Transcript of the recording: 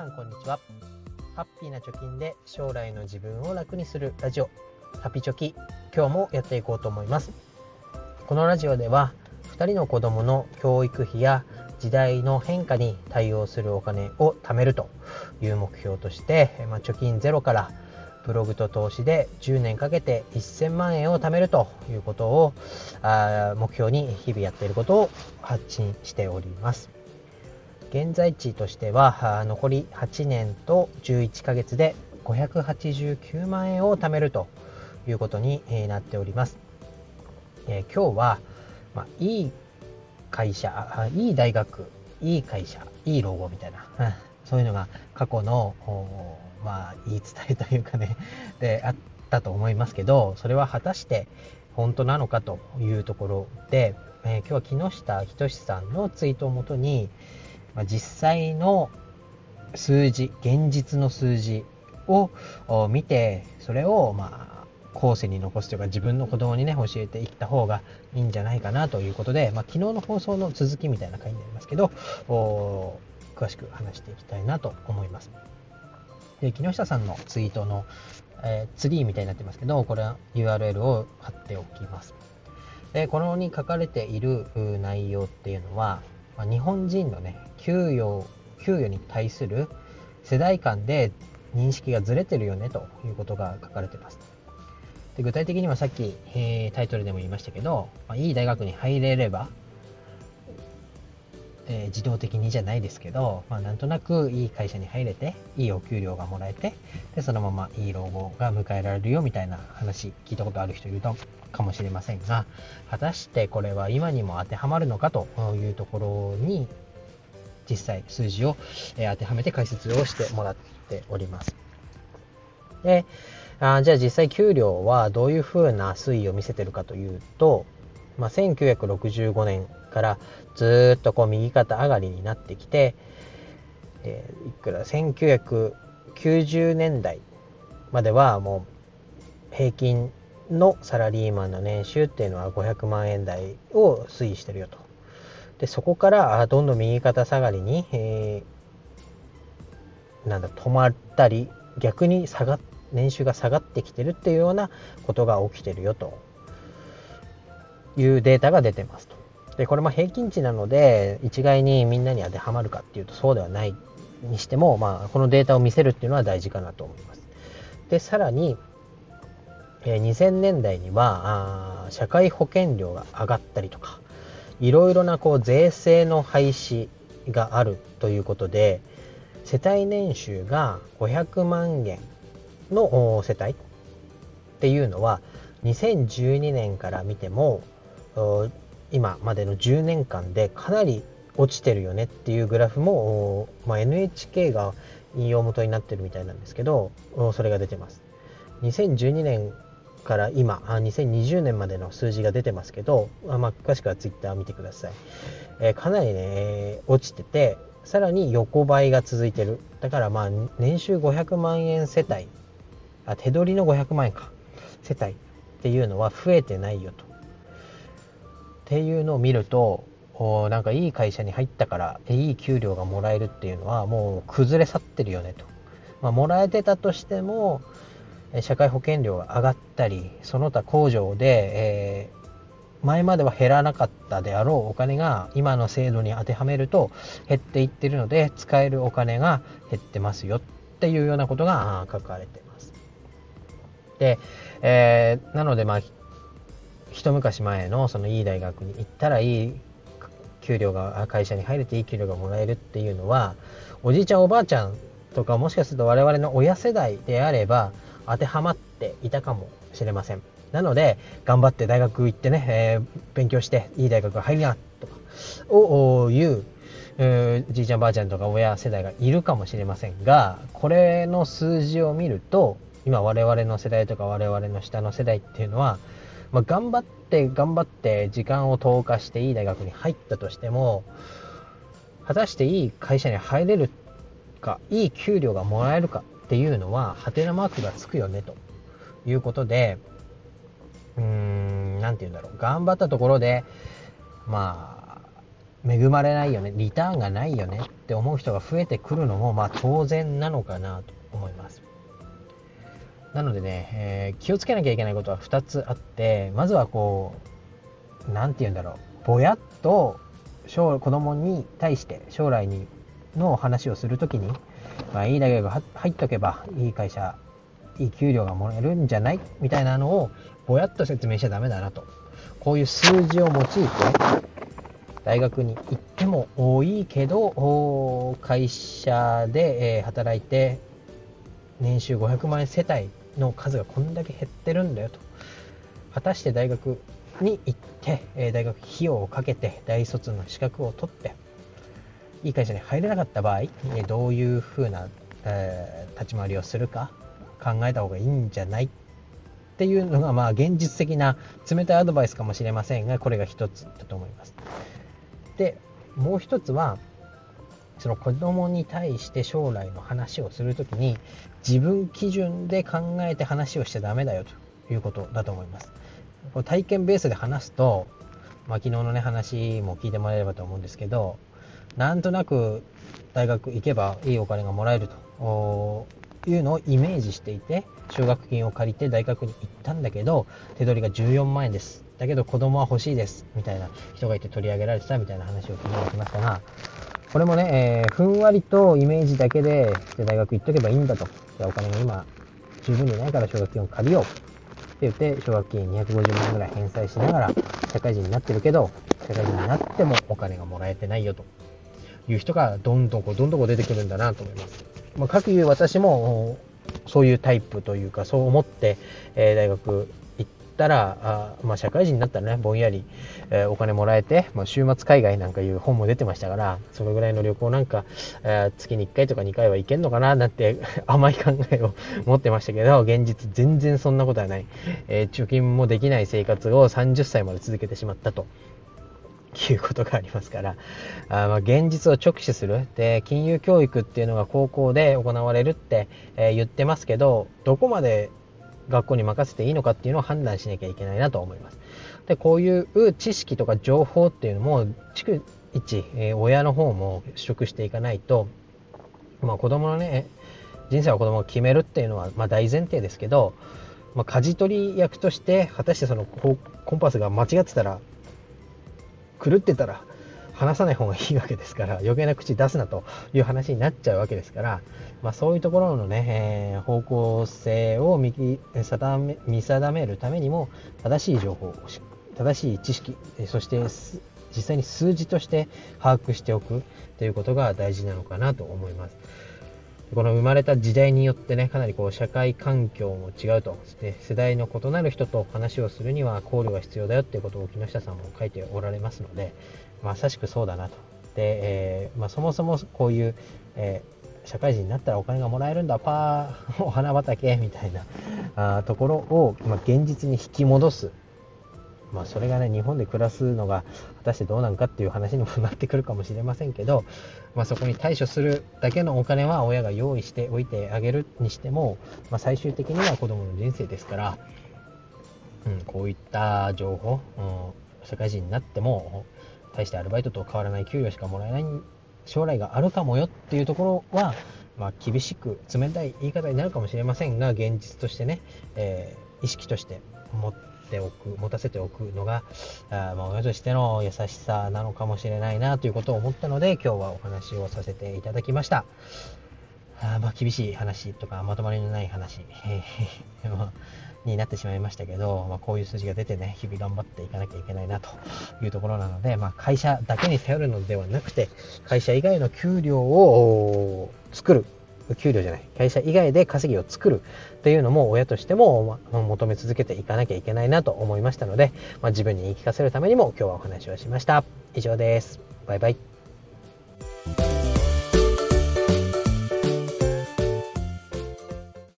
さんこんにちは。ハッピーな貯金で将来の自分を楽にするラジオ。ハピチョキ。今日もやっていこうと思います。このラジオでは2人の子供の教育費や時代の変化に対応するお金を貯めるという目標として、まあ、貯金ゼロからブログと投資で10年かけて1000万円を貯めるということをあ目標に日々やっていることを発信しております。現在地としては残り8年と11ヶ月で589万円を貯めるということになっております。えー、今日は、まあ、いい会社いい大学いい会社いい老後みたいな、そういうのが過去のまあ言い伝えというかね であったと思いますけどそれは果たして本当なのかというところで、えー、今日は木下仁さんのツイートをもとに、まあ、実際の数字現実の数字を見てそれをまあ後世に残すというか自分の子供にね教えていった方がいいんじゃないかなということで、まあ、昨日の放送の続きみたいな回になりますけど詳しく話していきたいなと思います。で木下さんのツイートの、えー、ツリーみたいになってますけどこれは URL を貼っておきます。でこのに書かれている内容っていうのは、まあ、日本人のね給与給与に対する世代間で認識がずれてるよねということが書かれてます。で具体的にはさっき、えー、タイトルでも言いましたけど、まあ、いい大学に入れれば、えー、自動的にじゃないですけど、まあ、なんとなくいい会社に入れていいお給料がもらえてでそのままいい老後が迎えられるよみたいな話聞いたことある人いるかもしれませんが果たしてこれは今にも当てはまるのかというところに実際数字を、え当てはめて解説をしてもらっております。であじゃあ実際給料はどういうふうな推移を見せてるかというと、まあ、1965年からずっとこう右肩上がりになってきて、えー、いくら1990年代まではもう平均のサラリーマンの年収っていうのは500万円台を推移してるよと。でそこからどんどん右肩下がりに、えー、なんだ止まったり逆に下が年収が下がってきてるっていうようなことが起きてるよというデータが出てますと。でこれも平均値なので一概にみんなに当てはまるかっていうとそうではないにしても、まあ、このデータを見せるっていうのは大事かなと思います。でさらに、え、2000年代にはあ社会保険料が上がったりとかいろいろなこう税制の廃止があるということで世帯年収が500万円の世帯っていうのは2012年から見ても今までの10年間でかなり落ちてるよねっていうグラフも、まあ、NHK が引用元になってるみたいなんですけどそれが出てます。2012年から今2020年までの数字が出てますけど、まあ、詳しくは Twitter 見てください、えー、かなりね落ちててさらに横ばいが続いてる。だからまあ年収500万円世帯あ手取りの500万円か世帯っていうのは増えてないよと。っていうのを見るとなんかいい会社に入ったからいい給料がもらえるっていうのはもう崩れ去ってるよねと。まあ、もらえてたとしても社会保険料が上がったりその他工場で、えー、前までは減らなかったであろうお金が今の制度に当てはめると減っていってるので使えるお金が減ってますよっていうようなことが書かれてます。で、えー、なのでまあ一昔前のそのいい大学に行ったらいい給料が会社に入れていい給料がもらえるっていうのはおじいちゃんおばあちゃんとかもしかすると我々の親世代であれば当てはまっていたかもしれません。なので頑張って大学行ってね、えー、勉強していい大学が入りなとかを言うじいちゃんばあちゃんとか親世代がいるかもしれませんがこれの数字を見ると今我々の世代とか我々の下の世代っていうのは、まあ、頑張って頑張って時間を投下していい大学に入ったとしても果たしていい会社に入れるかいい給料がもらえるかっていうのはハテナマークがつくよねということでうーん何て言うんだろう頑張ったところでまあ恵まれないよね、リターンがないよねって思う人が増えてくるのも、まあ当然なのかなと思います。なのでね、えー、気をつけなきゃいけないことは2つあって、まずはこう、何て言うんだろう、ぼやっと子供に対して将来にの話をするときに、まあ、いい大学が入っとけばいい会社、いい給料がもらえるんじゃない？みたいなのをぼやっと説明しちゃダメだなと。こういう数字を用いて、大学に行っても多いけど、会社で働いて、年収500万円世帯の数がこんだけ減ってるんだよと。果たして大学に行って、大学費用をかけて大卒の資格を取って、いい会社に入れなかった場合、どういうふうな、え、立ち回りをするか考えた方がいいんじゃない？っていうのが、まあ、現実的な冷たいアドバイスかもしれませんが、これが一つだと思います。でもう一つはその子供に対して将来の話をする時に自分基準で考えて話をしちゃダメだよということだと思います。こ体験ベースで話すと、まあ、昨日のね話も聞いてもらえればと思うんですけどなんとなく大学行けばいいお金がもらえるというのをイメージしていて奨学金を借りて大学に行ったんだけど手取りが14万円ですだけど子供は欲しいですみたいな人がいて取り上げられてたみたいな話を聞いてきましたがこれもね、えー、ふんわりとイメージだけでで大学行っとけばいいんだと。じゃあお金が今十分にないから奨学金を借りよう。って言って奨学金250万円ぐらい返済しながら社会人になってるけど社会人になってもお金がもらえてないよと。いう人がどんどんこうどんどんこう出てくるんだなと思います。まあ、かくいう私もそういうタイプというかそう思って、えー、大学行ったら、あまあ、社会人になったらね、ぼんやり、えー、お金もらえて、まあ、週末海外なんかいう本も出てましたから、そのぐらいの旅行なんか、えー、月に1回とか2回は行けんのかななんて 甘い考えを持ってましたけど、現実全然そんなことはない。えー、貯金もできない生活を30歳まで続けてしまったと。いうことがありますから、あま、現実を直視する。で、金融教育っていうのが高校で行われるって、え、言ってますけど、どこまで学校に任せていいのかっていうのを判断しなきゃいけないなと思います。で、こういう知識とか情報っていうのも、逐一、えー、親の方も取得していかないと、まあ子供のね、人生は子供が決めるっていうのは、まあ大前提ですけど、まあ、舵取り役として、果たしてそのコンパスが間違ってたら、狂ってたら、話さない方がいいわけですから、余計な口出すなという話になっちゃうわけですから、まあ、そういうところのね、えー、方向性を見定め見定めるためにも、正しい情報、正しい知識、そして実際に数字として把握しておくということが大事なのかなと思います。この生まれた時代によってね、かなりこう社会環境も違うと、で世代の異なる人と話をするには考慮が必要だよっていうことを木下さんも書いておられますので、まさしくそうだなと。で、えー、まあ、そもそもこういう、えー、社会人になったらお金がもらえるんだ、パー、お花畑みたいなあところを、まあ、現実に引き戻す。まあ、それがね、日本で暮らすのが果たしてどうなんかっていう話にもなってくるかもしれませんけど、まあ、そこに対処するだけのお金は親が用意しておいてあげるにしても、まあ、最終的には子供の人生ですから、うん、こういった情報、うん、社会人になっても、対してアルバイトと変わらない給料しかもらえない将来があるかもよっていうところは、まあ、厳しく冷たい言い方になるかもしれませんが現実としてね、えー、意識として持っておく持たせておくのがあ、まあ、親としての優しさなのかもしれないなということを思ったので今日はお話をさせていただきました。あまあ厳しい話とかまとまりのない話、えー、になってしまいましたけど、まあ、こういう数字が出てね、日々頑張っていかなきゃいけないなというところなので、まあ、会社だけに頼るのではなくて、会社以外の給料を作る。給料じゃない。会社以外で稼ぎを作るっていうのも親としても、ま求め続けていかなきゃいけないなと思いましたので、まあ、自分に言い聞かせるためにも今日はお話をしました。以上です。バイバイ。